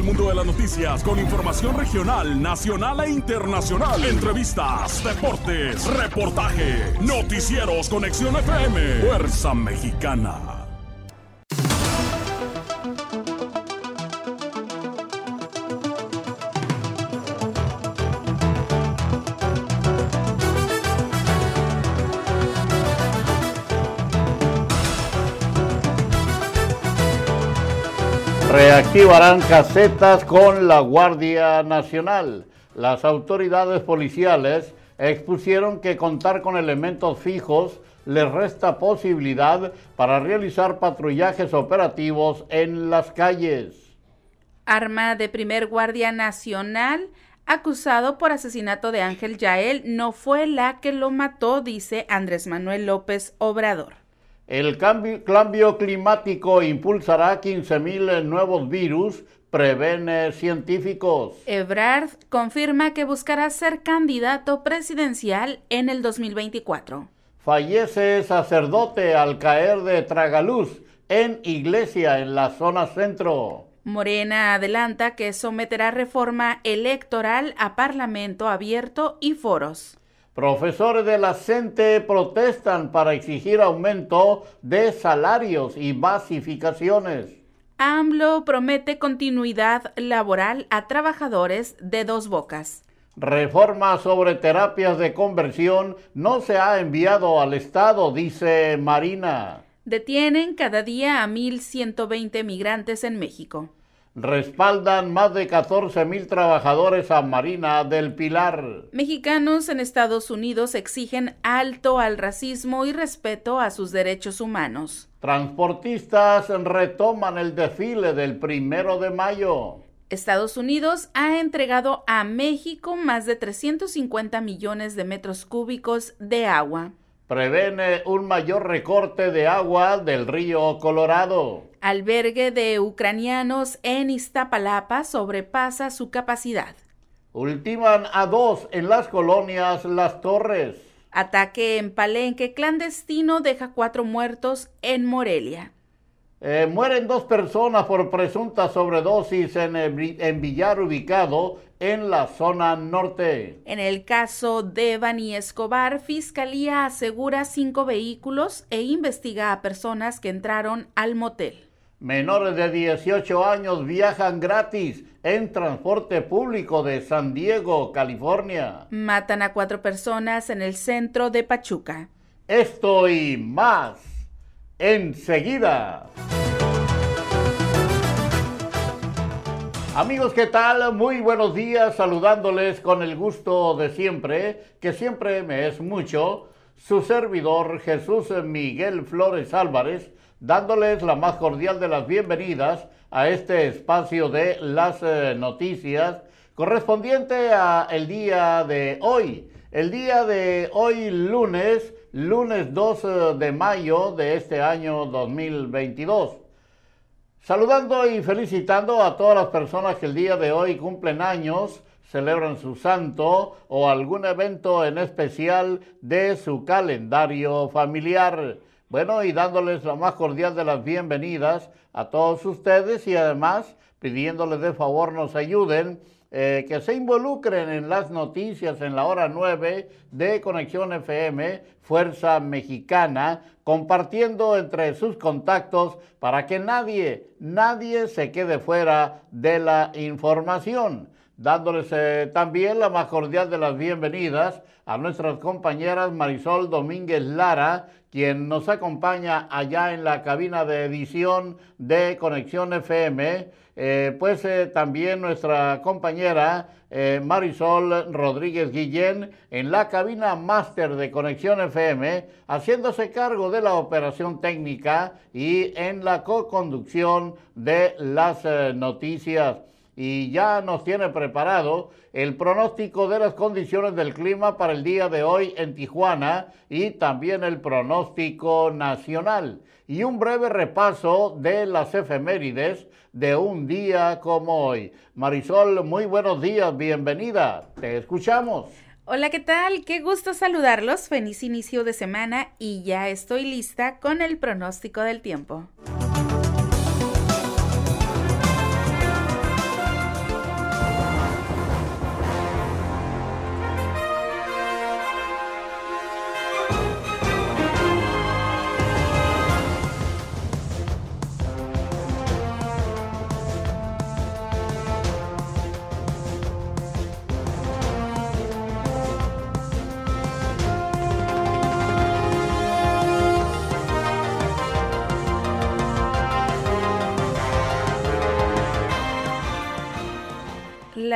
del mundo de las noticias con información regional, nacional e internacional. Entrevistas, deportes, reportaje, noticieros, conexión FM, Fuerza Mexicana. Reactivarán casetas con la Guardia Nacional. Las autoridades policiales expusieron que contar con elementos fijos les resta posibilidad para realizar patrullajes operativos en las calles. Arma de primer Guardia Nacional acusado por asesinato de Ángel Yael no fue la que lo mató, dice Andrés Manuel López Obrador. El cambio, climático impulsará 15.000 nuevos virus, prevén científicos. Ebrard confirma que buscará ser candidato presidencial en el 2024. Fallece sacerdote al caer de tragaluz en iglesia en la zona centro. Morena adelanta que someterá reforma electoral a parlamento abierto y foros. Profesores de la CENTE protestan para exigir aumento de salarios y basificaciones. AMLO promete continuidad laboral a trabajadores de dos bocas. Reforma sobre terapias de conversión no se ha enviado al Estado, dice Marina. Detienen cada día a 1.120 migrantes en México respaldan más de 14 mil trabajadores a Marina del Pilar. Mexicanos en Estados Unidos exigen alto al racismo y respeto a sus derechos humanos. Transportistas retoman el desfile del primero de mayo. Estados Unidos ha entregado a México más de 350 millones de metros cúbicos de agua. Prevé un mayor recorte de agua del río Colorado albergue de ucranianos en Iztapalapa sobrepasa su capacidad. Ultiman a dos en las colonias Las Torres. Ataque en Palenque clandestino deja cuatro muertos en Morelia. Eh, mueren dos personas por presunta sobredosis en, en, Villar ubicado en la zona norte. En el caso de Bani Escobar, Fiscalía asegura cinco vehículos e investiga a personas que entraron al motel. Menores de 18 años viajan gratis en transporte público de San Diego, California. Matan a cuatro personas en el centro de Pachuca. Esto y más enseguida. Amigos, ¿qué tal? Muy buenos días, saludándoles con el gusto de siempre, que siempre me es mucho, su servidor Jesús Miguel Flores Álvarez, dándoles la más cordial de las bienvenidas a este espacio de las eh, noticias correspondiente a el día de hoy. El día de hoy lunes, lunes 2 eh, de mayo de este año 2022. Saludando y felicitando a todas las personas que el día de hoy cumplen años, celebran su santo o algún evento en especial de su calendario familiar. Bueno, y dándoles la más cordial de las bienvenidas a todos ustedes y además pidiéndoles de favor nos ayuden, eh, que se involucren en las noticias en la hora 9 de Conexión FM, Fuerza Mexicana, compartiendo entre sus contactos para que nadie, nadie se quede fuera de la información. Dándoles eh, también la más cordial de las bienvenidas a nuestras compañeras Marisol Domínguez Lara, quien nos acompaña allá en la cabina de edición de Conexión FM, eh, pues eh, también nuestra compañera Marisol Rodríguez Guillén en la cabina máster de Conexión FM, haciéndose cargo de la operación técnica y en la co-conducción de las noticias y ya nos tiene preparado el pronóstico de las condiciones del clima para el día de hoy en Tijuana y también el pronóstico nacional y un breve repaso de las efemérides de un día como hoy. Marisol, muy buenos días, bienvenida, te escuchamos. Hola, ¿qué tal? Qué gusto saludarlos, feliz inicio de semana y ya estoy lista con el pronóstico del tiempo.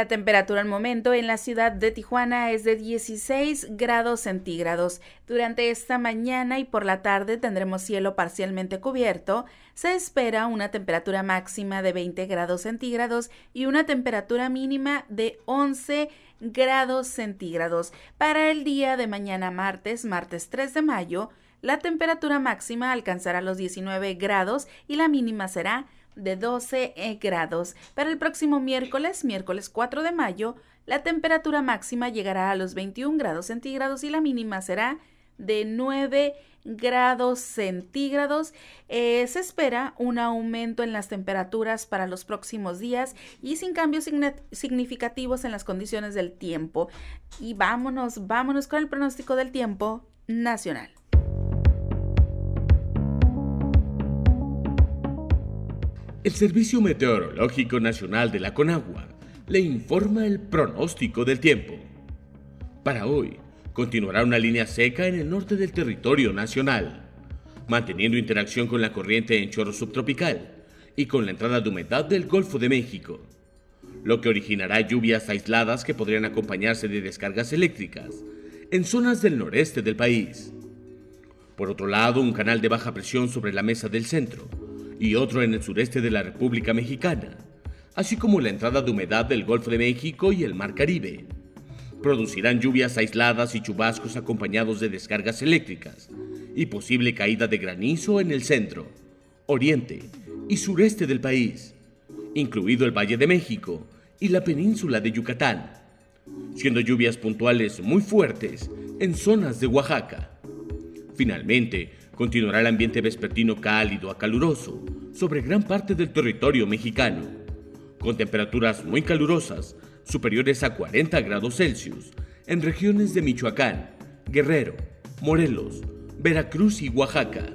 La temperatura al momento en la ciudad de Tijuana es de 16 grados centígrados. Durante esta mañana y por la tarde tendremos cielo parcialmente cubierto. Se espera una temperatura máxima de 20 grados centígrados y una temperatura mínima de 11 grados centígrados. Para el día de mañana martes, martes 3 de mayo, la temperatura máxima alcanzará los 19 grados y la mínima será de 12 eh, grados. Para el próximo miércoles, miércoles 4 de mayo, la temperatura máxima llegará a los 21 grados centígrados y la mínima será de 9 grados centígrados. Eh, se espera un aumento en las temperaturas para los próximos días y sin cambios significativos en las condiciones del tiempo. Y vámonos, vámonos con el pronóstico del tiempo nacional. El Servicio Meteorológico Nacional de la Conagua le informa el pronóstico del tiempo. Para hoy, continuará una línea seca en el norte del territorio nacional, manteniendo interacción con la corriente en chorro subtropical y con la entrada de humedad del Golfo de México, lo que originará lluvias aisladas que podrían acompañarse de descargas eléctricas en zonas del noreste del país. Por otro lado, un canal de baja presión sobre la mesa del centro y otro en el sureste de la República Mexicana, así como la entrada de humedad del Golfo de México y el Mar Caribe. Producirán lluvias aisladas y chubascos acompañados de descargas eléctricas y posible caída de granizo en el centro, oriente y sureste del país, incluido el Valle de México y la península de Yucatán, siendo lluvias puntuales muy fuertes en zonas de Oaxaca. Finalmente, continuará el ambiente vespertino cálido a caluroso sobre gran parte del territorio mexicano, con temperaturas muy calurosas superiores a 40 grados Celsius en regiones de Michoacán, Guerrero, Morelos, Veracruz y Oaxaca.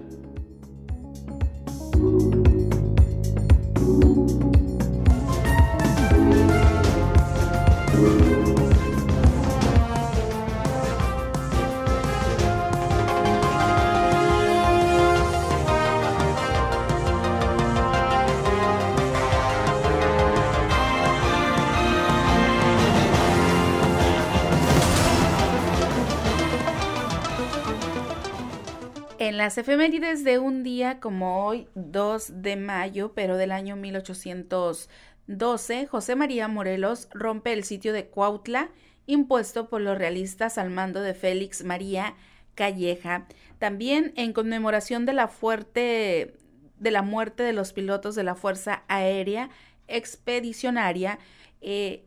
Las efemérides de un día como hoy, 2 de mayo, pero del año 1812, José María Morelos rompe el sitio de Cuautla, impuesto por los realistas al mando de Félix María Calleja. También en conmemoración de la fuerte de la muerte de los pilotos de la Fuerza Aérea Expedicionaria, eh,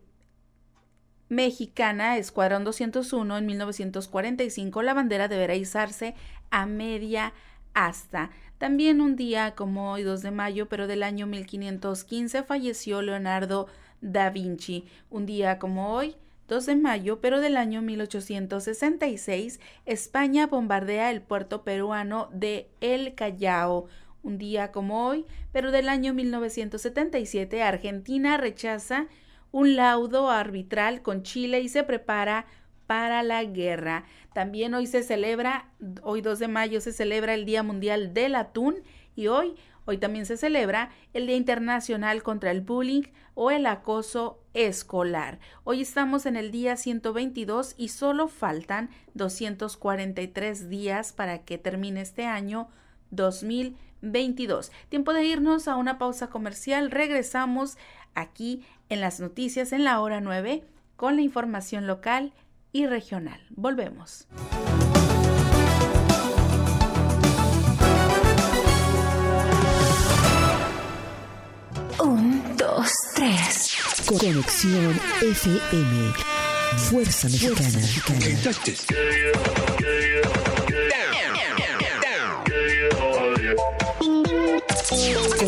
mexicana, Escuadrón 201, en 1945, la bandera deberá izarse a media asta. También un día como hoy, 2 de mayo, pero del año 1515, falleció Leonardo da Vinci. Un día como hoy, 2 de mayo, pero del año 1866, España bombardea el puerto peruano de El Callao. Un día como hoy, pero del año 1977, Argentina rechaza un laudo arbitral con Chile y se prepara para la guerra. También hoy se celebra, hoy 2 de mayo se celebra el Día Mundial del Atún y hoy, hoy también se celebra el Día Internacional contra el Bullying o el Acoso Escolar. Hoy estamos en el día 122 y solo faltan 243 días para que termine este año 2022. Tiempo de irnos a una pausa comercial. Regresamos aquí en las noticias en la hora 9 con la información local y regional. Volvemos. Un, dos, tres. Conexión FM. Fuerza Mexicana.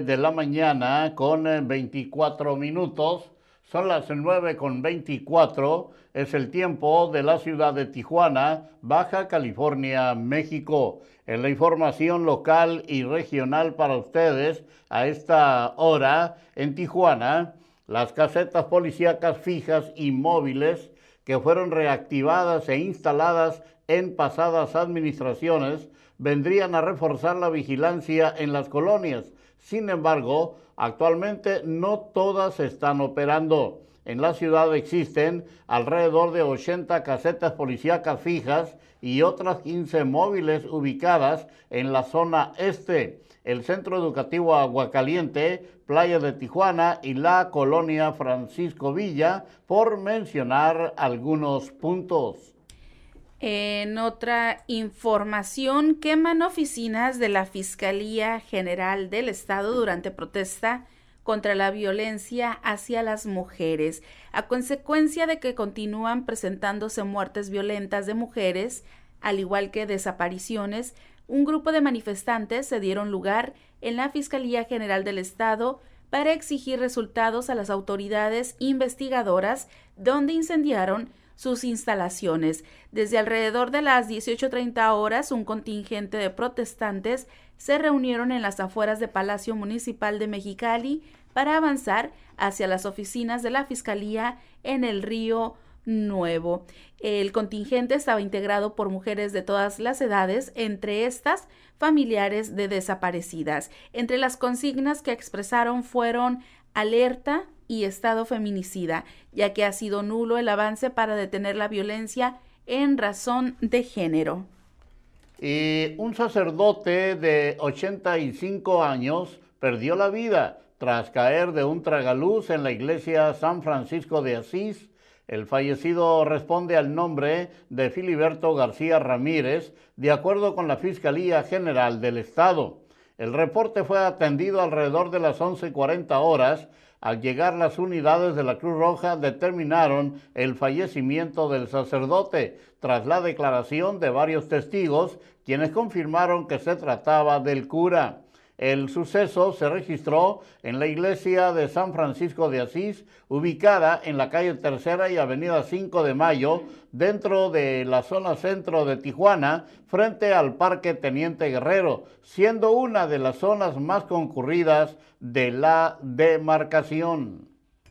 De la mañana con 24 eh, minutos. Son las 9 con 24. Es el tiempo de la ciudad de Tijuana, Baja California, México. En la información local y regional para ustedes a esta hora en Tijuana, las casetas policíacas fijas y móviles que fueron reactivadas e instaladas en pasadas administraciones vendrían a reforzar la vigilancia en las colonias. Sin embargo, actualmente no todas están operando. En la ciudad existen alrededor de 80 casetas policíacas fijas y otras 15 móviles ubicadas en la zona este, el Centro Educativo Aguacaliente, Playa de Tijuana y la colonia Francisco Villa, por mencionar algunos puntos. En otra información, queman oficinas de la Fiscalía General del Estado durante protesta contra la violencia hacia las mujeres, a consecuencia de que continúan presentándose muertes violentas de mujeres, al igual que desapariciones, un grupo de manifestantes se dieron lugar en la Fiscalía General del Estado para exigir resultados a las autoridades investigadoras, donde incendiaron sus instalaciones. Desde alrededor de las 18.30 horas, un contingente de protestantes se reunieron en las afueras de Palacio Municipal de Mexicali para avanzar hacia las oficinas de la Fiscalía en el río Nuevo. El contingente estaba integrado por mujeres de todas las edades, entre estas familiares de desaparecidas. Entre las consignas que expresaron fueron alerta, y estado feminicida, ya que ha sido nulo el avance para detener la violencia en razón de género. Y un sacerdote de 85 años perdió la vida tras caer de un tragaluz en la iglesia San Francisco de Asís. El fallecido responde al nombre de Filiberto García Ramírez, de acuerdo con la Fiscalía General del Estado. El reporte fue atendido alrededor de las 11.40 horas al llegar las unidades de la Cruz Roja determinaron el fallecimiento del sacerdote tras la declaración de varios testigos quienes confirmaron que se trataba del cura. El suceso se registró en la iglesia de San Francisco de Asís, ubicada en la calle Tercera y Avenida 5 de Mayo, dentro de la zona centro de Tijuana, frente al Parque Teniente Guerrero, siendo una de las zonas más concurridas de la demarcación.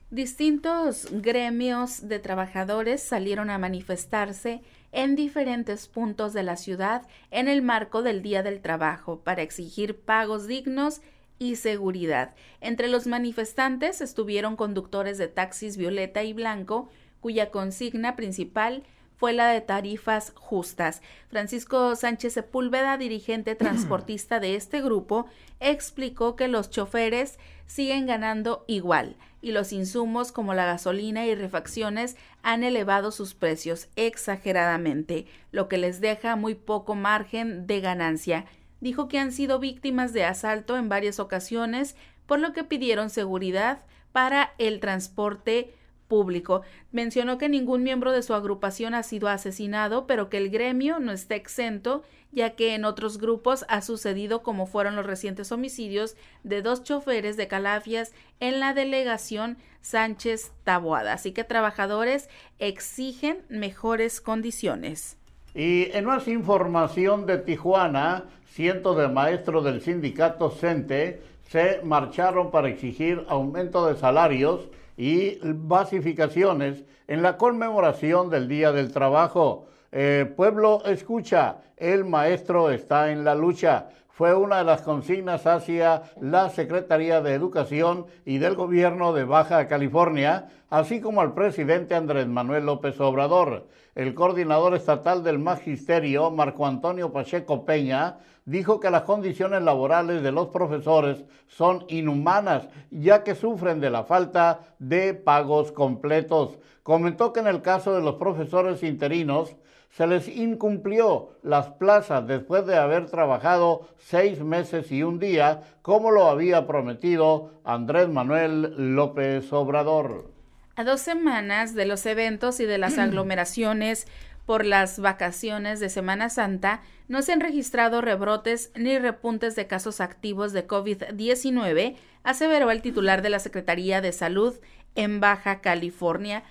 Distintos gremios de trabajadores salieron a manifestarse en diferentes puntos de la ciudad en el marco del Día del Trabajo para exigir pagos dignos y seguridad. Entre los manifestantes estuvieron conductores de taxis violeta y blanco, cuya consigna principal fue la de tarifas justas. Francisco Sánchez Sepúlveda, dirigente transportista de este grupo, explicó que los choferes siguen ganando igual y los insumos como la gasolina y refacciones han elevado sus precios exageradamente, lo que les deja muy poco margen de ganancia. Dijo que han sido víctimas de asalto en varias ocasiones, por lo que pidieron seguridad para el transporte público. Mencionó que ningún miembro de su agrupación ha sido asesinado, pero que el gremio no está exento, ya que en otros grupos ha sucedido como fueron los recientes homicidios de dos choferes de Calafias en la delegación Sánchez Taboada. Así que trabajadores exigen mejores condiciones. Y en más información de Tijuana, cientos de maestros del sindicato CENTE se marcharon para exigir aumento de salarios y basificaciones en la conmemoración del Día del Trabajo. Eh, pueblo escucha, el maestro está en la lucha. Fue una de las consignas hacia la Secretaría de Educación y del Gobierno de Baja California, así como al presidente Andrés Manuel López Obrador. El coordinador estatal del Magisterio, Marco Antonio Pacheco Peña, dijo que las condiciones laborales de los profesores son inhumanas, ya que sufren de la falta de pagos completos. Comentó que en el caso de los profesores interinos, se les incumplió las plazas después de haber trabajado seis meses y un día, como lo había prometido Andrés Manuel López Obrador. A dos semanas de los eventos y de las aglomeraciones Por las vacaciones de Semana Santa no se han registrado rebrotes ni repuntes de casos activos de COVID-19, aseveró el titular de la Secretaría de Salud en Baja California,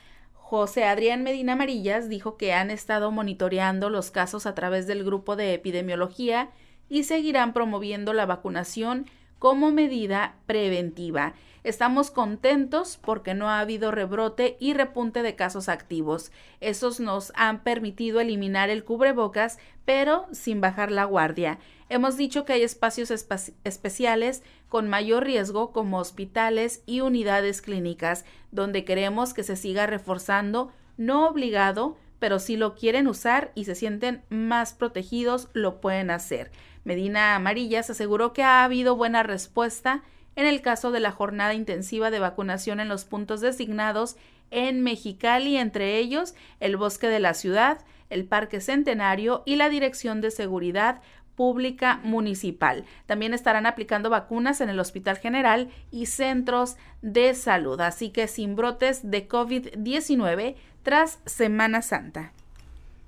José Adrián Medina Amarillas dijo que han estado monitoreando los casos a través del grupo de epidemiología y seguirán promoviendo la vacunación como medida preventiva. Estamos contentos porque no ha habido rebrote y repunte de casos activos. Esos nos han permitido eliminar el cubrebocas, pero sin bajar la guardia. Hemos dicho que hay espacios especiales con mayor riesgo como hospitales y unidades clínicas, donde queremos que se siga reforzando, no obligado, pero si lo quieren usar y se sienten más protegidos, lo pueden hacer. Medina Amarillas aseguró que ha habido buena respuesta en el caso de la jornada intensiva de vacunación en los puntos designados en Mexicali, entre ellos el Bosque de la Ciudad, el Parque Centenario y la Dirección de Seguridad Pública Municipal. También estarán aplicando vacunas en el Hospital General y centros de salud, así que sin brotes de COVID-19 tras Semana Santa.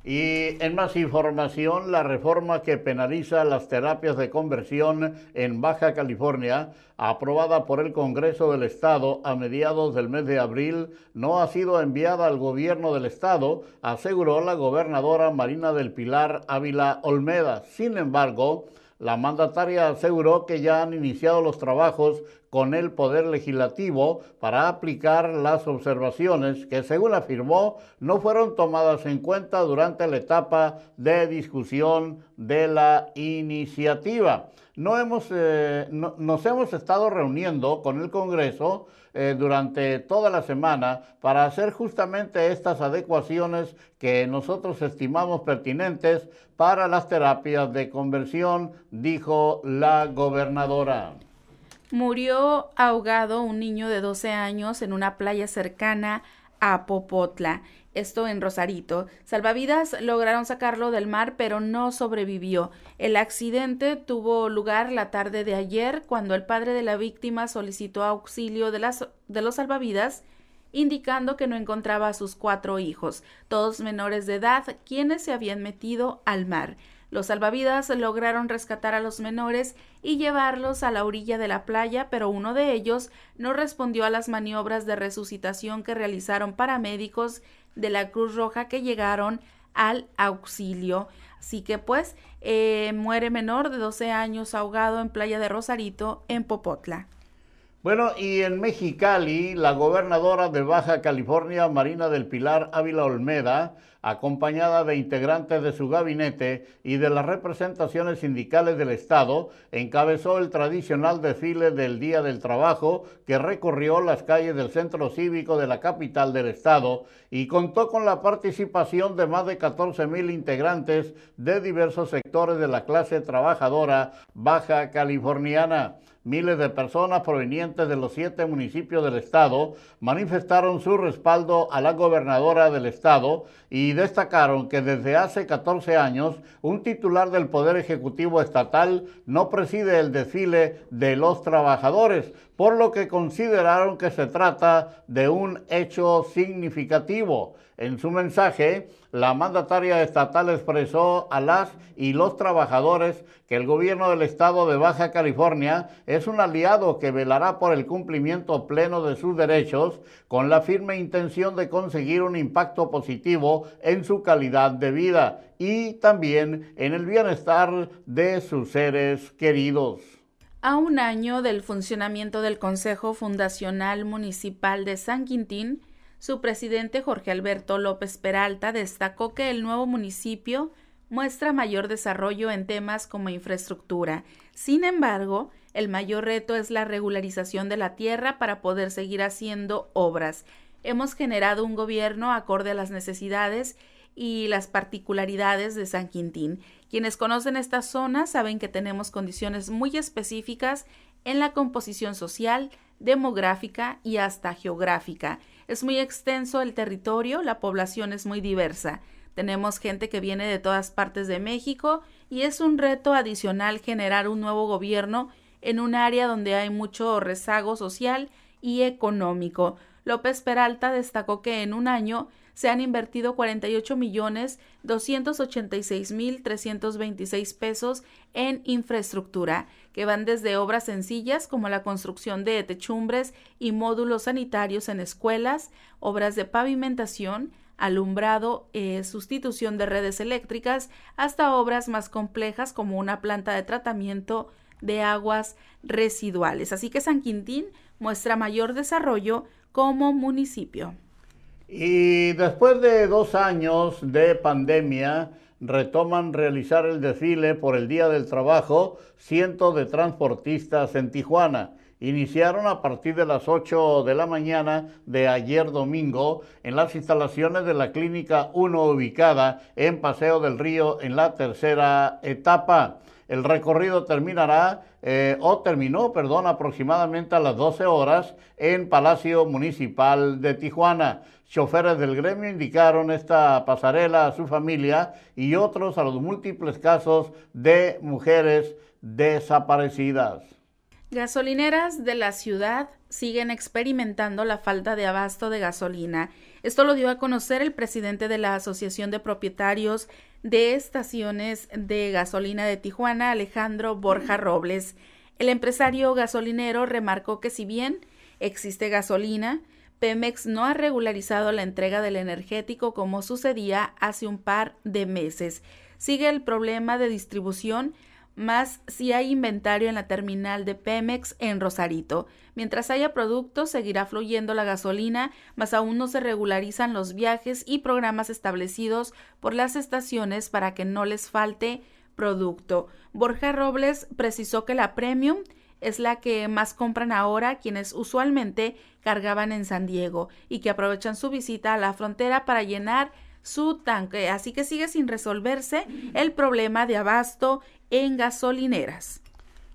Y en más información, la reforma que penaliza las terapias de conversión en Baja California, aprobada por el Congreso del Estado a mediados del mes de abril, no ha sido enviada al gobierno del Estado, aseguró la gobernadora Marina del Pilar Ávila Olmeda. Sin embargo, la mandataria aseguró que ya han iniciado los trabajos con el Poder Legislativo para aplicar las observaciones que, según afirmó, no fueron tomadas en cuenta durante la etapa de discusión de la iniciativa. No hemos, eh, nos hemos estado reuniendo con el Congreso eh, durante toda la semana para hacer justamente estas adecuaciones que nosotros estimamos pertinentes para las terapias de conversión, dijo la gobernadora. Murió ahogado un niño de 12 años en una playa cercana a Popotla, esto en Rosarito. Salvavidas lograron sacarlo del mar, pero no sobrevivió. El accidente tuvo lugar la tarde de ayer, cuando el padre de la víctima solicitó auxilio de, las, de los salvavidas indicando que no encontraba a sus cuatro hijos, todos menores de edad, quienes se habían metido al mar. Los salvavidas lograron rescatar a los menores y llevarlos a la orilla de la playa, pero uno de ellos no respondió a las maniobras de resucitación que realizaron paramédicos de la Cruz Roja que llegaron al auxilio. Así que pues eh, muere menor de 12 años ahogado en Playa de Rosarito, en Popotla. Bueno, y en Mexicali, la gobernadora de Baja California, Marina del Pilar Ávila Olmeda, acompañada de integrantes de su gabinete y de las representaciones sindicales del Estado, encabezó el tradicional desfile del Día del Trabajo que recorrió las calles del centro cívico de la capital del Estado y contó con la participación de más de 14 mil integrantes de diversos sectores de la clase trabajadora baja californiana. Miles de personas provenientes de los siete municipios del estado manifestaron su respaldo a la gobernadora del estado y destacaron que desde hace 14 años un titular del Poder Ejecutivo Estatal no preside el desfile de los trabajadores, por lo que consideraron que se trata de un hecho significativo. En su mensaje, la mandataria estatal expresó a las y los trabajadores que el gobierno del estado de Baja California es un aliado que velará por el cumplimiento pleno de sus derechos con la firme intención de conseguir un impacto positivo en su calidad de vida y también en el bienestar de sus seres queridos. A un año del funcionamiento del Consejo Fundacional Municipal de San Quintín, su presidente Jorge Alberto López Peralta destacó que el nuevo municipio muestra mayor desarrollo en temas como infraestructura. Sin embargo, el mayor reto es la regularización de la tierra para poder seguir haciendo obras. Hemos generado un gobierno acorde a las necesidades y las particularidades de San Quintín. Quienes conocen esta zona saben que tenemos condiciones muy específicas en la composición social, demográfica y hasta geográfica. Es muy extenso el territorio, la población es muy diversa. Tenemos gente que viene de todas partes de México y es un reto adicional generar un nuevo gobierno en un área donde hay mucho rezago social y económico. López Peralta destacó que en un año se han invertido 48 millones 286 mil 326 pesos en infraestructura, que van desde obras sencillas como la construcción de techumbres y módulos sanitarios en escuelas, obras de pavimentación, alumbrado, eh, sustitución de redes eléctricas, hasta obras más complejas como una planta de tratamiento de aguas residuales. Así que San Quintín muestra mayor desarrollo como municipio. Y después de dos años de pandemia, retoman realizar el desfile por el Día del Trabajo cientos de transportistas en Tijuana. Iniciaron a partir de las 8 de la mañana de ayer domingo en las instalaciones de la Clínica 1 ubicada en Paseo del Río en la tercera etapa. El recorrido terminará eh, o terminó, perdón, aproximadamente a las 12 horas en Palacio Municipal de Tijuana. Choferes del gremio indicaron esta pasarela a su familia y otros a los múltiples casos de mujeres desaparecidas. Gasolineras de la ciudad siguen experimentando la falta de abasto de gasolina. Esto lo dio a conocer el presidente de la Asociación de Propietarios de Estaciones de Gasolina de Tijuana, Alejandro Borja Robles. El empresario gasolinero remarcó que si bien existe gasolina, Pemex no ha regularizado la entrega del energético como sucedía hace un par de meses. Sigue el problema de distribución más si hay inventario en la terminal de Pemex en Rosarito. Mientras haya productos, seguirá fluyendo la gasolina, mas aún no se regularizan los viajes y programas establecidos por las estaciones para que no les falte producto. Borja Robles precisó que la Premium es la que más compran ahora quienes usualmente cargaban en San Diego y que aprovechan su visita a la frontera para llenar su tanque, así que sigue sin resolverse el problema de abasto en gasolineras.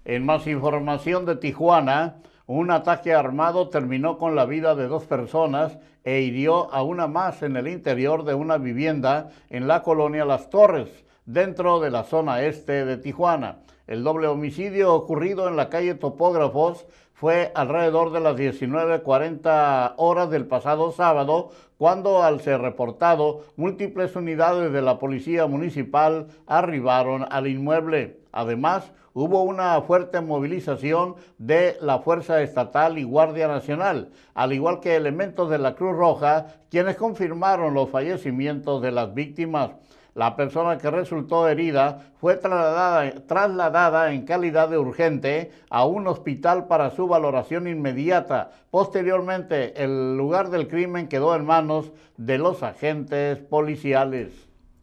En más información de Tijuana, un ataque armado terminó con la vida de dos personas e hirió a una más en el interior de una vivienda en la colonia Las Torres, dentro de la zona este de Tijuana. El doble homicidio ocurrido en la calle Topógrafos fue alrededor de las 19.40 horas del pasado sábado, cuando al ser reportado, múltiples unidades de la Policía Municipal arribaron al inmueble. Además, hubo una fuerte movilización de la Fuerza Estatal y Guardia Nacional, al igual que elementos de la Cruz Roja, quienes confirmaron los fallecimientos de las víctimas. La persona que resultó herida fue trasladada, en calidad de urgente a un hospital para su valoración inmediata. Posteriormente, el lugar del crimen quedó en manos de los agentes policiales.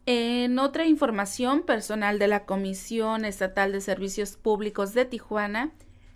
En otra información, personal de la Comisión Estatal de Servicios Públicos de Tijuana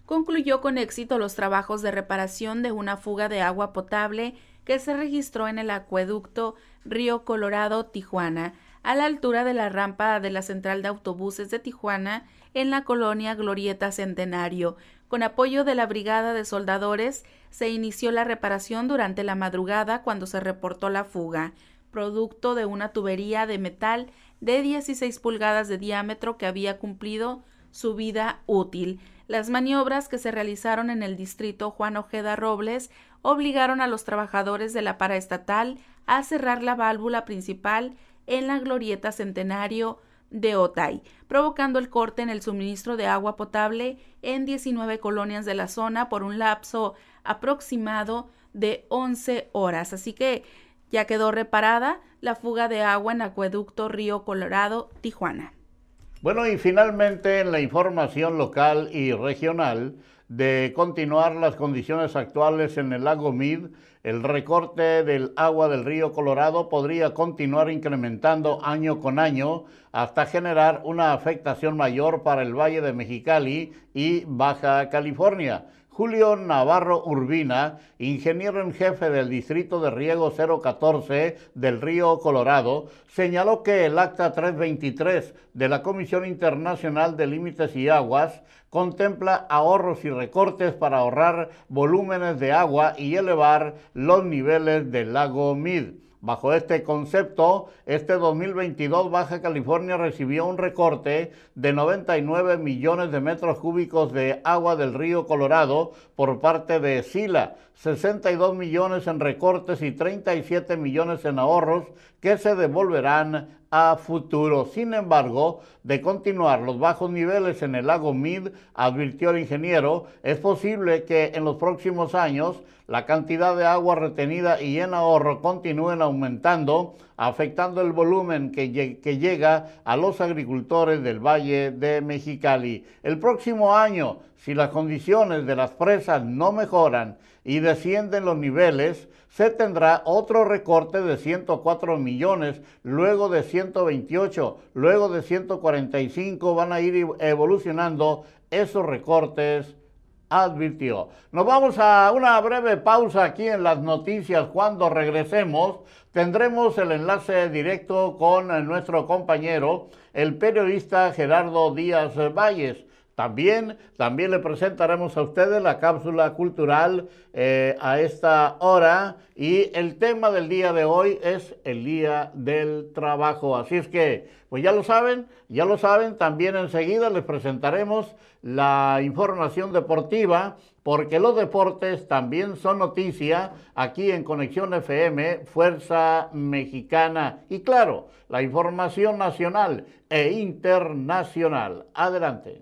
concluyó con éxito los trabajos de reparación de una fuga de agua potable que se registró en el acueducto Río Colorado, Tijuana a la altura de la rampa de la central de autobuses de Tijuana en la colonia Glorieta Centenario. Con apoyo de la Brigada de Soldadores, se inició la reparación durante la madrugada cuando se reportó la fuga, producto de una tubería de metal de 16 pulgadas de diámetro que había cumplido su vida útil. Las maniobras que se realizaron en el distrito Juan Ojeda Robles obligaron a los trabajadores de la paraestatal a cerrar la válvula principal en la glorieta centenario de Otay, provocando el corte en el suministro de agua potable en 19 colonias de la zona por un lapso aproximado de 11 horas. Así que ya quedó reparada la fuga de agua en Acueducto Río Colorado, Tijuana. Bueno, y finalmente en la información local y regional de continuar las condiciones actuales en el lago Mid, el recorte del agua del río Colorado podría continuar incrementando año con año hasta generar una afectación mayor para el Valle de Mexicali y Baja California. Julio Navarro Urbina, ingeniero en jefe del Distrito de Riego 014 del Río Colorado, señaló que el Acta 323 de la Comisión Internacional de Límites y Aguas contempla ahorros y recortes para ahorrar volúmenes de agua y elevar los niveles del lago Mid. Bajo este concepto, este 2022 Baja California recibió un recorte de 99 millones de metros cúbicos de agua del río Colorado por parte de Sila, 62 millones en recortes y 37 millones en ahorros que se devolverán a futuro. Sin embargo, de continuar los bajos niveles en el lago Mid, advirtió el ingeniero, es posible que en los próximos años la cantidad de agua retenida y en ahorro continúen aumentando, afectando el volumen que, que, llega a los agricultores del Valle de Mexicali. El próximo año, si las condiciones de las presas no mejoran y descienden los niveles, se tendrá otro recorte de 104 millones, luego de 128, luego de 145, van a ir evolucionando esos recortes advirtió. Nos vamos a una breve pausa aquí en las noticias. Cuando regresemos tendremos el enlace directo con nuestro compañero, el periodista Gerardo Díaz Valles. También, también le presentaremos a ustedes la cápsula cultural eh, a esta hora y el tema del día de hoy es el Día del Trabajo. Así es que, pues ya lo saben, ya lo saben, también enseguida les presentaremos la información deportiva porque los deportes también son noticia aquí en Conexión FM, Fuerza Mexicana y claro, la información nacional e internacional. Adelante.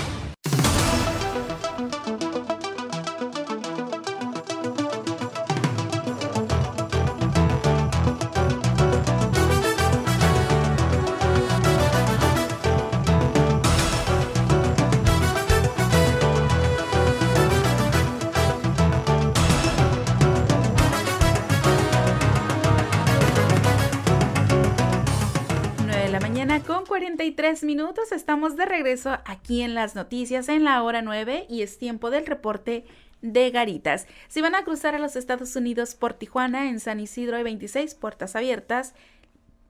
Regreso aquí en las noticias en la hora 9 y es tiempo del reporte de Garitas. Si van a cruzar a los Estados Unidos por Tijuana, en San Isidro hay 26 puertas abiertas,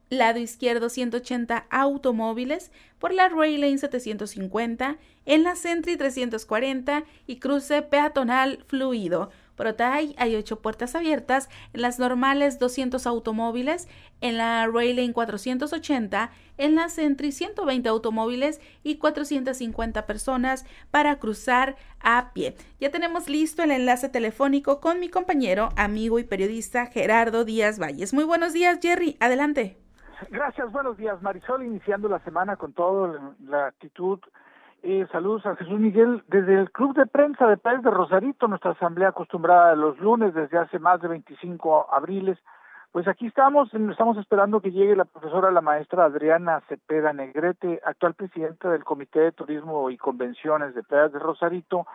lado izquierdo 180 automóviles, por la Rail Lane 750, en la Sentry 340 y cruce peatonal fluido. Por Otay hay 8 puertas abiertas, en las normales 200 automóviles, en la Rail 480, en la Sentry 120 automóviles y 450 personas para cruzar a pie. Ya tenemos listo el enlace telefónico con mi compañero, amigo y periodista Gerardo Díaz Valles. Muy buenos días, Jerry. Adelante. Gracias, buenos días, Marisol. Iniciando la semana con toda la actitud eh, saludos a Jesús Miguel. Desde el Club de Prensa de País de Rosarito, nuestra asamblea acostumbrada los lunes desde hace más de 25 abriles, pues aquí estamos, estamos esperando que llegue la profesora, la maestra Adriana Cepeda Negrete, actual presidenta del Comité de Turismo y Convenciones de Playas de Rosarito,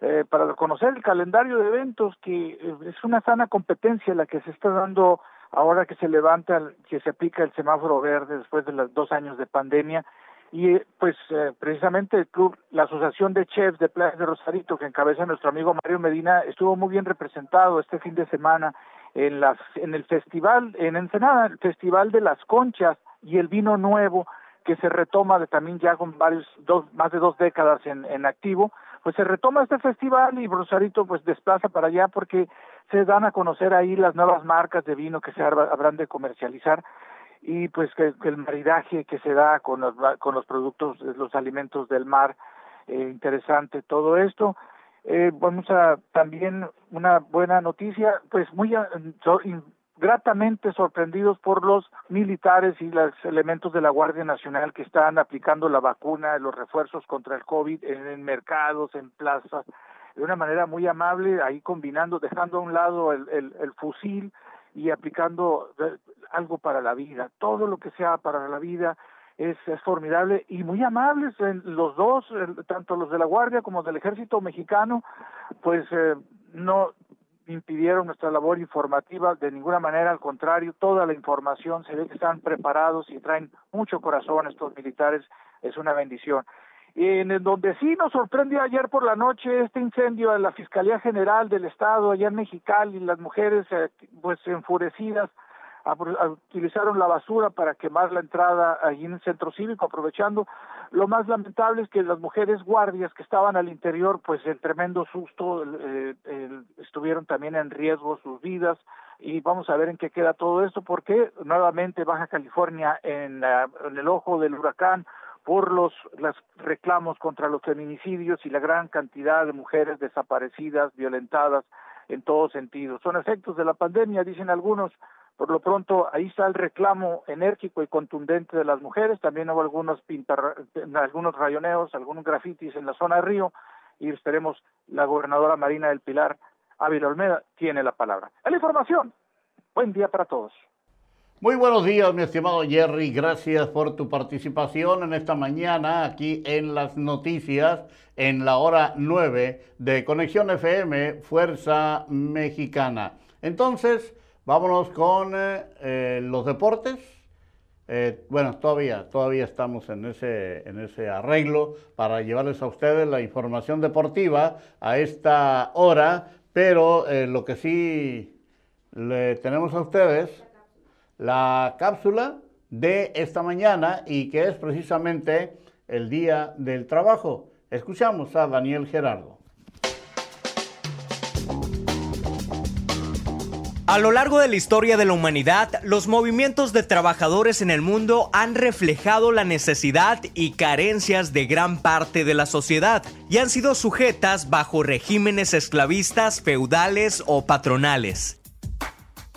eh, para conocer el calendario de eventos, que eh, es una sana competencia la que se está dando ahora que se levanta, que se aplica el semáforo verde después de los dos años de pandemia y pues eh, precisamente el club, la asociación de chefs de Playa de Rosarito que encabeza nuestro amigo Mario Medina estuvo muy bien representado este fin de semana en las en el festival en Ensenada, el festival de las conchas y el vino nuevo que se retoma de también ya con varios dos más de dos décadas en, en activo, pues se retoma este festival y Rosarito pues desplaza para allá porque se dan a conocer ahí las nuevas marcas de vino que se habrán de comercializar y pues que, el maridaje que se da con los, con los productos, los alimentos del mar, eh, interesante todo esto. Eh, vamos a también una buena noticia, pues muy gratamente sorprendidos por los militares y los elementos de la Guardia Nacional que están aplicando la vacuna, los refuerzos contra el COVID en, mercados, en plazas, de una manera muy amable, ahí combinando, dejando a un lado el, el, el fusil y aplicando eh, algo para la vida. Todo lo que sea para la vida es, es formidable y muy amables los dos, tanto los de la Guardia como del Ejército Mexicano, pues eh, no impidieron nuestra labor informativa de ninguna manera, al contrario, toda la información se ve que están preparados y traen mucho corazón estos militares, es una bendición. En donde sí nos sorprendió ayer por la noche este incendio en la Fiscalía General del Estado allá en Mexicali, las mujeres eh, pues enfurecidas utilizaron la basura para quemar la entrada allí en el centro cívico, aprovechando. Lo más lamentable es que las mujeres guardias que estaban al interior, pues el tremendo susto, estuvieron también en riesgo sus vidas y vamos a ver en qué queda todo esto, porque nuevamente Baja California en, en el ojo del huracán por los, los reclamos contra los feminicidios y la gran cantidad de mujeres desaparecidas, violentadas en todos sentidos. Son efectos de la pandemia, dicen algunos, por lo pronto, ahí está el reclamo enérgico y contundente de las mujeres. También hubo algunos pintar, algunos rayoneos, algunos grafitis en la zona de Río y esperemos la gobernadora Marina del Pilar Ávila Olmeda tiene la palabra. la información. Buen día para todos. Muy buenos días, mi estimado Jerry. Gracias por tu participación en esta mañana aquí en las noticias en la hora 9 de Conexión FM Fuerza Mexicana. Entonces, Vámonos con eh, eh, los deportes. Eh, bueno, todavía, todavía estamos en ese, en ese arreglo para llevarles a ustedes la información deportiva a esta hora, pero lo que sí le tenemos a ustedes, la cápsula de esta mañana y que es precisamente el Día del Trabajo. Escuchamos a Daniel Gerardo. A lo largo de la historia de la humanidad, los movimientos de trabajadores en el mundo han reflejado la necesidad y carencias de gran parte de la sociedad y han sido sujetas bajo regímenes esclavistas, feudales o patronales.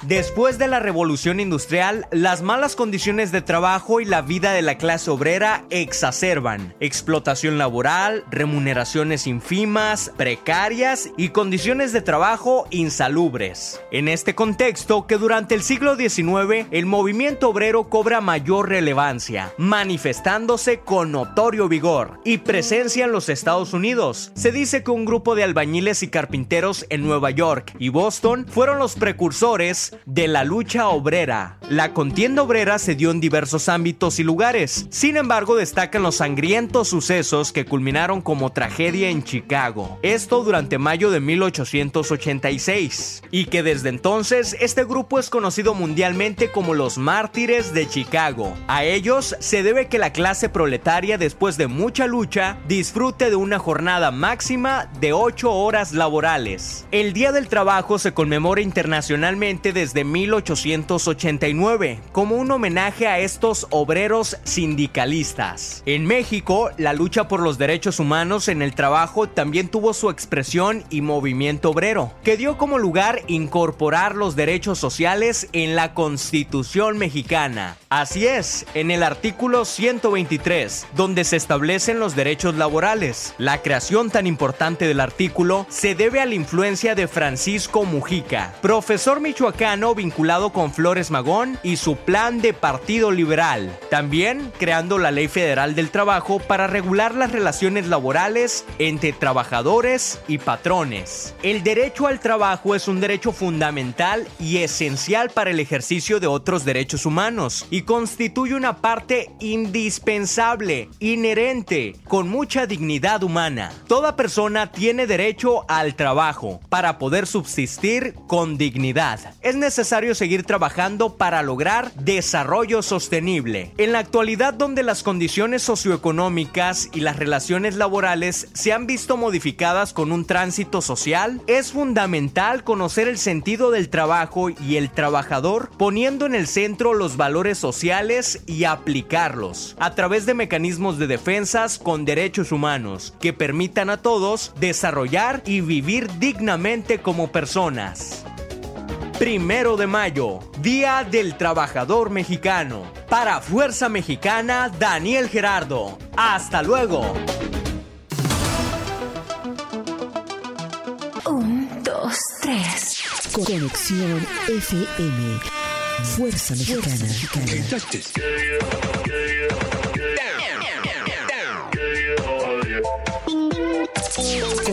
Después de la revolución industrial, las malas condiciones de trabajo y la vida de la clase obrera exacerban. Explotación laboral, remuneraciones ínfimas, precarias y condiciones de trabajo insalubres. En este contexto, que durante el siglo XIX el movimiento obrero cobra mayor relevancia, manifestándose con notorio vigor y presencia en los Estados Unidos. Se dice que un grupo de albañiles y carpinteros en Nueva York y Boston fueron los precursores de la lucha obrera. La contienda obrera se dio en diversos ámbitos y lugares. Sin embargo, destacan los sangrientos sucesos que culminaron como tragedia en Chicago. Esto durante mayo de 1886. Y que desde entonces este grupo es conocido mundialmente como los mártires de Chicago. A ellos se debe que la clase proletaria después de mucha lucha disfrute de una jornada máxima de 8 horas laborales. El Día del Trabajo se conmemora internacionalmente desde 1889 como un homenaje a estos obreros sindicalistas. En México, la lucha por los derechos humanos en el trabajo también tuvo su expresión y movimiento obrero, que dio como lugar incorporar los derechos sociales en la Constitución mexicana. Así es, en el artículo 123, donde se establecen los derechos laborales. La creación tan importante del artículo se debe a la influencia de Francisco Mujica, profesor michoacán vinculado con Flores Magón y su plan de Partido Liberal. También creando la Ley Federal del Trabajo para regular las relaciones laborales entre trabajadores y patrones. El derecho al trabajo es un derecho fundamental y esencial para el ejercicio de otros derechos humanos y constituye una parte indispensable, inherente, con mucha dignidad humana. Toda persona tiene derecho al trabajo para poder subsistir con dignidad. Necesario seguir trabajando para lograr desarrollo sostenible. En la actualidad donde las condiciones socioeconómicas y las relaciones laborales se han visto modificadas con un tránsito social, es fundamental conocer el sentido del trabajo y el trabajador poniendo en el centro los valores sociales y aplicarlos a través de mecanismos de defensas con derechos humanos que permitan a todos desarrollar y vivir dignamente como personas. Primero de mayo, Día del Trabajador Mexicano. Para Fuerza Mexicana, Daniel Gerardo. Hasta luego. Un, dos, tres. Conexión FM. Fuerza Mexicana.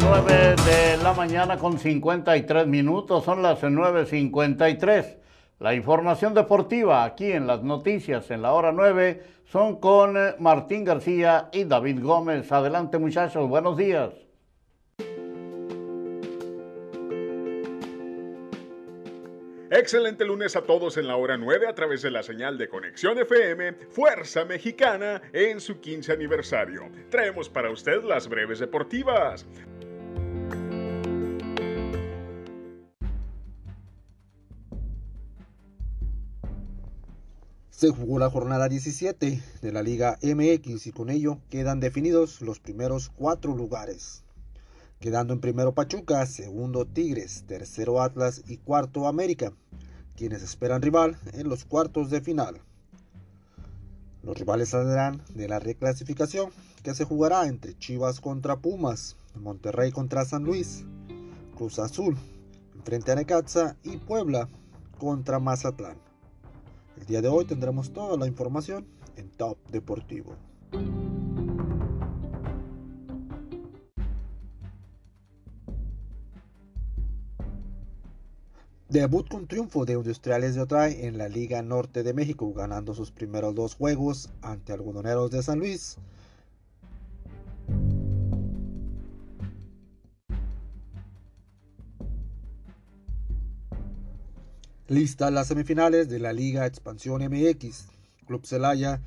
9 de la mañana con 53 minutos, son las 9.53. La información deportiva aquí en las noticias en la hora 9 son con eh, Martín García y David Gómez. Adelante muchachos, buenos días. Excelente lunes a todos en la hora 9 a través de la señal de Conexión FM Fuerza Mexicana en su 15 aniversario. Traemos para usted las breves deportivas. Se jugó la jornada 17 de la Liga MX y con ello quedan definidos los primeros cuatro lugares. Quedando en primero Pachuca, segundo Tigres, tercero Atlas y cuarto América, quienes esperan rival en los cuartos de final. Los rivales saldrán de la reclasificación que se jugará entre Chivas contra Pumas, Monterrey contra San Luis, Cruz Azul frente a Necaxa y Puebla contra Mazatlán. El día de hoy tendremos toda la información en Top Deportivo. Debut con triunfo de Industriales de Otray en la Liga Norte de México, ganando sus primeros dos juegos ante Algodoneros de San Luis. Lista las semifinales de la Liga Expansión MX. Club Celaya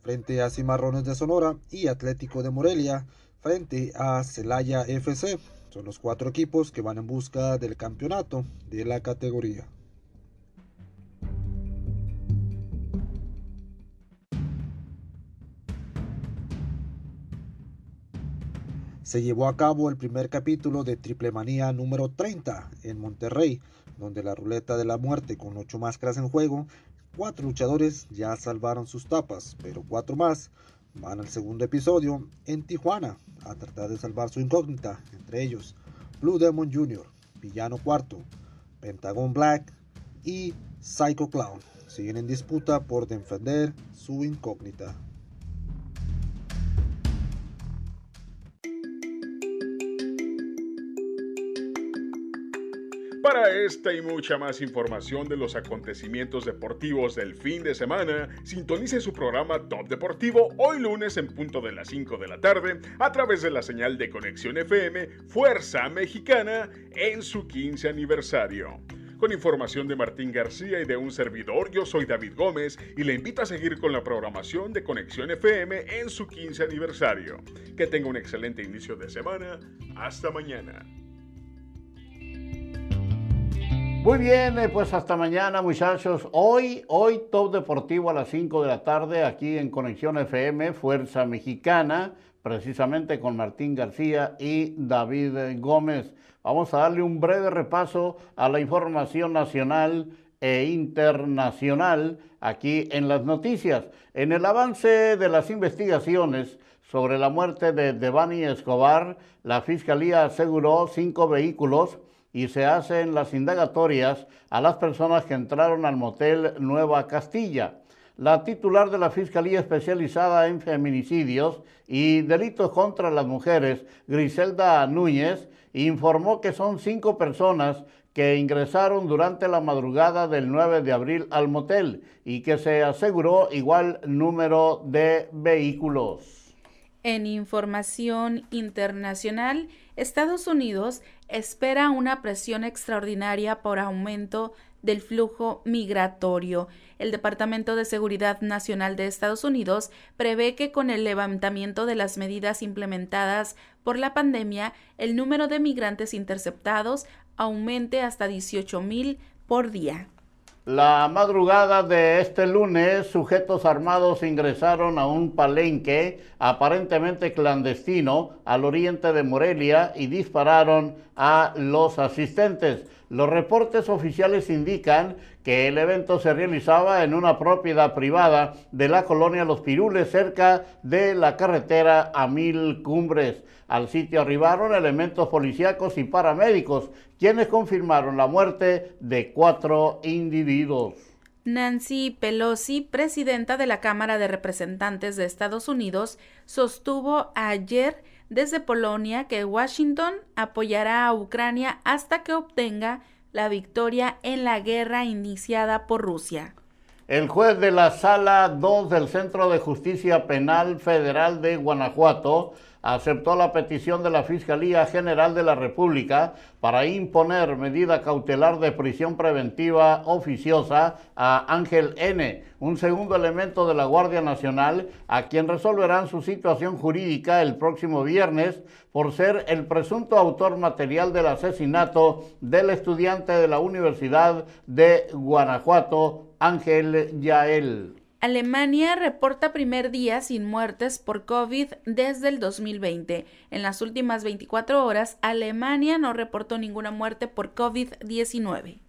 frente a Cimarrones de Sonora y Atlético de Morelia frente a Celaya FC. Son los cuatro equipos que van en busca del campeonato de la categoría. Se llevó a cabo el primer capítulo de Triple Manía número 30 en Monterrey, donde la ruleta de la muerte con ocho máscaras en juego, cuatro luchadores ya salvaron sus tapas, pero cuatro más van al segundo episodio en Tijuana a tratar de salvar su incógnita, entre ellos Blue Demon Jr., Villano Cuarto, Pentagon Black y Psycho Clown. Siguen en disputa por defender su incógnita. Para esta y mucha más información de los acontecimientos deportivos del fin de semana, sintonice su programa Top Deportivo hoy lunes en punto de las 5 de la tarde a través de la señal de Conexión FM Fuerza Mexicana en su 15 aniversario. Con información de Martín García y de un servidor, yo soy David Gómez y le invito a seguir con la programación de Conexión FM en su 15 aniversario. Que tenga un excelente inicio de semana. Hasta mañana. Muy bien, eh, pues hasta mañana muchachos. Hoy, hoy Top Deportivo a las 5 de la tarde aquí en Conexión FM, Fuerza Mexicana, precisamente con Martín García y David Gómez. Vamos a darle un breve repaso a la información nacional e internacional aquí en las noticias. En el avance de las investigaciones sobre la muerte de Devani Escobar, la Fiscalía aseguró cinco vehículos y se hacen las indagatorias a las personas que entraron al motel Nueva Castilla. La titular de la Fiscalía Especializada en Feminicidios y Delitos contra las Mujeres, Griselda Núñez, informó que son cinco personas que ingresaron durante la madrugada del 9 de abril al motel y que se aseguró igual número de vehículos. En información internacional, Estados Unidos espera una presión extraordinaria por aumento del flujo migratorio. El Departamento de Seguridad Nacional de Estados Unidos prevé que con el levantamiento de las medidas implementadas por la pandemia, el número de migrantes interceptados aumente hasta 18 mil por día. La madrugada de este lunes, sujetos armados ingresaron a un palenque aparentemente clandestino al oriente de Morelia y dispararon a los asistentes. Los reportes oficiales indican que el evento se realizaba en una propiedad privada de la colonia Los Pirules, cerca de la carretera a Mil Cumbres. Al sitio arribaron elementos policíacos y paramédicos, quienes confirmaron la muerte de cuatro individuos. Nancy Pelosi, presidenta de la Cámara de Representantes de Estados Unidos, sostuvo ayer desde Polonia que Washington apoyará a Ucrania hasta que obtenga la victoria en la guerra iniciada por Rusia. El juez de la Sala 2 del Centro de Justicia Penal Federal de Guanajuato aceptó la petición de la Fiscalía General de la República para imponer medida cautelar de prisión preventiva oficiosa a Ángel N., un segundo elemento de la Guardia Nacional, a quien resolverán su situación jurídica el próximo viernes por ser el presunto autor material del asesinato del estudiante de la Universidad de Guanajuato, Ángel Yael. Alemania reporta primer día sin muertes por COVID desde el 2020. En las últimas 24 horas, Alemania no reportó ninguna muerte por COVID-19.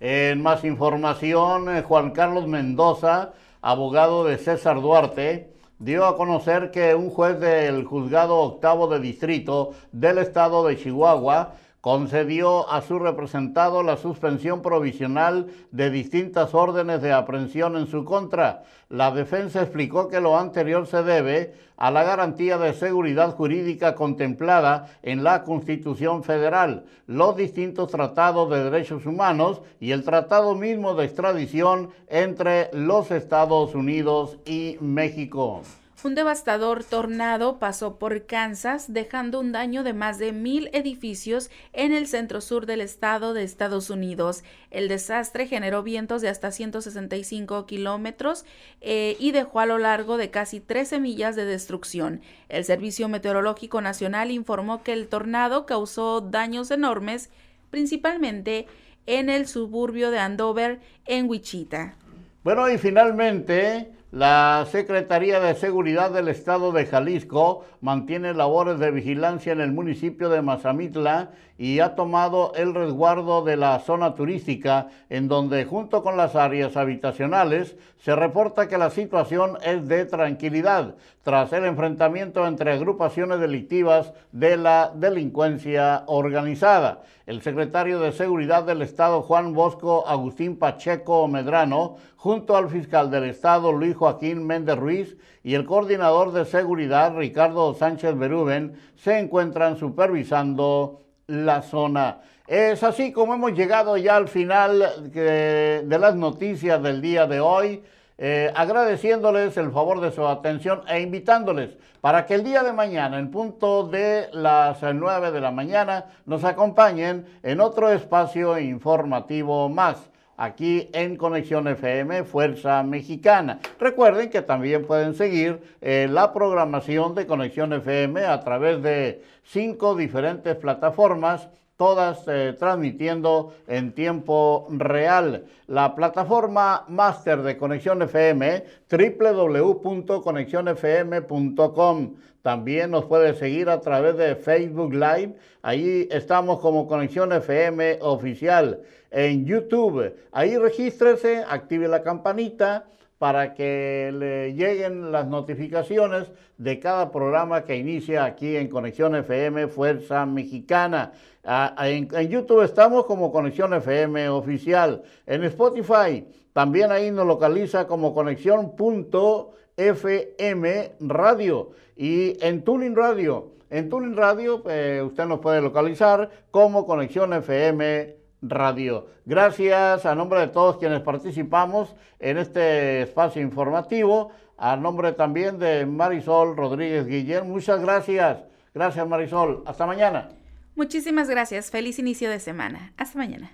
En más información, eh, Juan Carlos Mendoza, abogado de César Duarte, dio a conocer que un juez del juzgado octavo de distrito del estado de Chihuahua concedió a su representado la suspensión provisional de distintas órdenes de aprehensión en su contra. La defensa explicó que lo anterior se debe a la garantía de seguridad jurídica contemplada en la Constitución Federal, los distintos tratados de derechos humanos y el tratado mismo de extradición entre los Estados Unidos y México. Un devastador tornado pasó por Kansas, dejando un daño de más de mil edificios en el centro sur del estado de Estados Unidos. El desastre generó vientos de hasta 165 kilómetros eh, y dejó a lo largo de casi 13 millas de destrucción. El Servicio Meteorológico Nacional informó que el tornado causó daños enormes, principalmente en el suburbio de Andover, en Wichita. Bueno, y finalmente la Secretaría de Seguridad del Estado de Jalisco mantiene labores de vigilancia en el municipio de Mazamitla y ha tomado el resguardo de la zona turística, en donde junto con las áreas habitacionales se reporta que la situación es de tranquilidad tras el enfrentamiento entre agrupaciones delictivas de la delincuencia organizada. El secretario de Seguridad del Estado, Juan Bosco Agustín Pacheco Medrano, junto al fiscal del Estado, Luis Joaquín Méndez Ruiz, y el coordinador de seguridad, Ricardo Sánchez Beruben, se encuentran supervisando la zona. Es así como hemos llegado ya al final de, las noticias del día de hoy. Eh, agradeciéndoles el favor de su atención e invitándoles para que el día de mañana, en punto de las 9 de la mañana, nos acompañen en otro espacio informativo más aquí en Conexión FM Fuerza Mexicana. Recuerden que también pueden seguir eh, la programación de Conexión FM a través de cinco diferentes plataformas todas eh, transmitiendo en tiempo real. La plataforma máster de Conexión FM, www.conexionfm.com. También nos puede seguir a través de Facebook Live. Ahí estamos como Conexión FM oficial en YouTube. Ahí regístrese, active la campanita para que le lleguen las notificaciones de cada programa que inicia aquí en Conexión FM Fuerza Mexicana. En, YouTube estamos como Conexión FM Oficial. En Spotify también ahí nos localiza como Conexión.fm Radio. Y en Tuning Radio, en Tuning Radio eh, usted nos puede localizar como Conexión FM Radio. Gracias a nombre de todos quienes participamos en este espacio informativo, a nombre también de Marisol Rodríguez Guillén. Muchas gracias. Gracias Marisol. Hasta mañana. Muchísimas gracias. Feliz inicio de semana. Hasta mañana.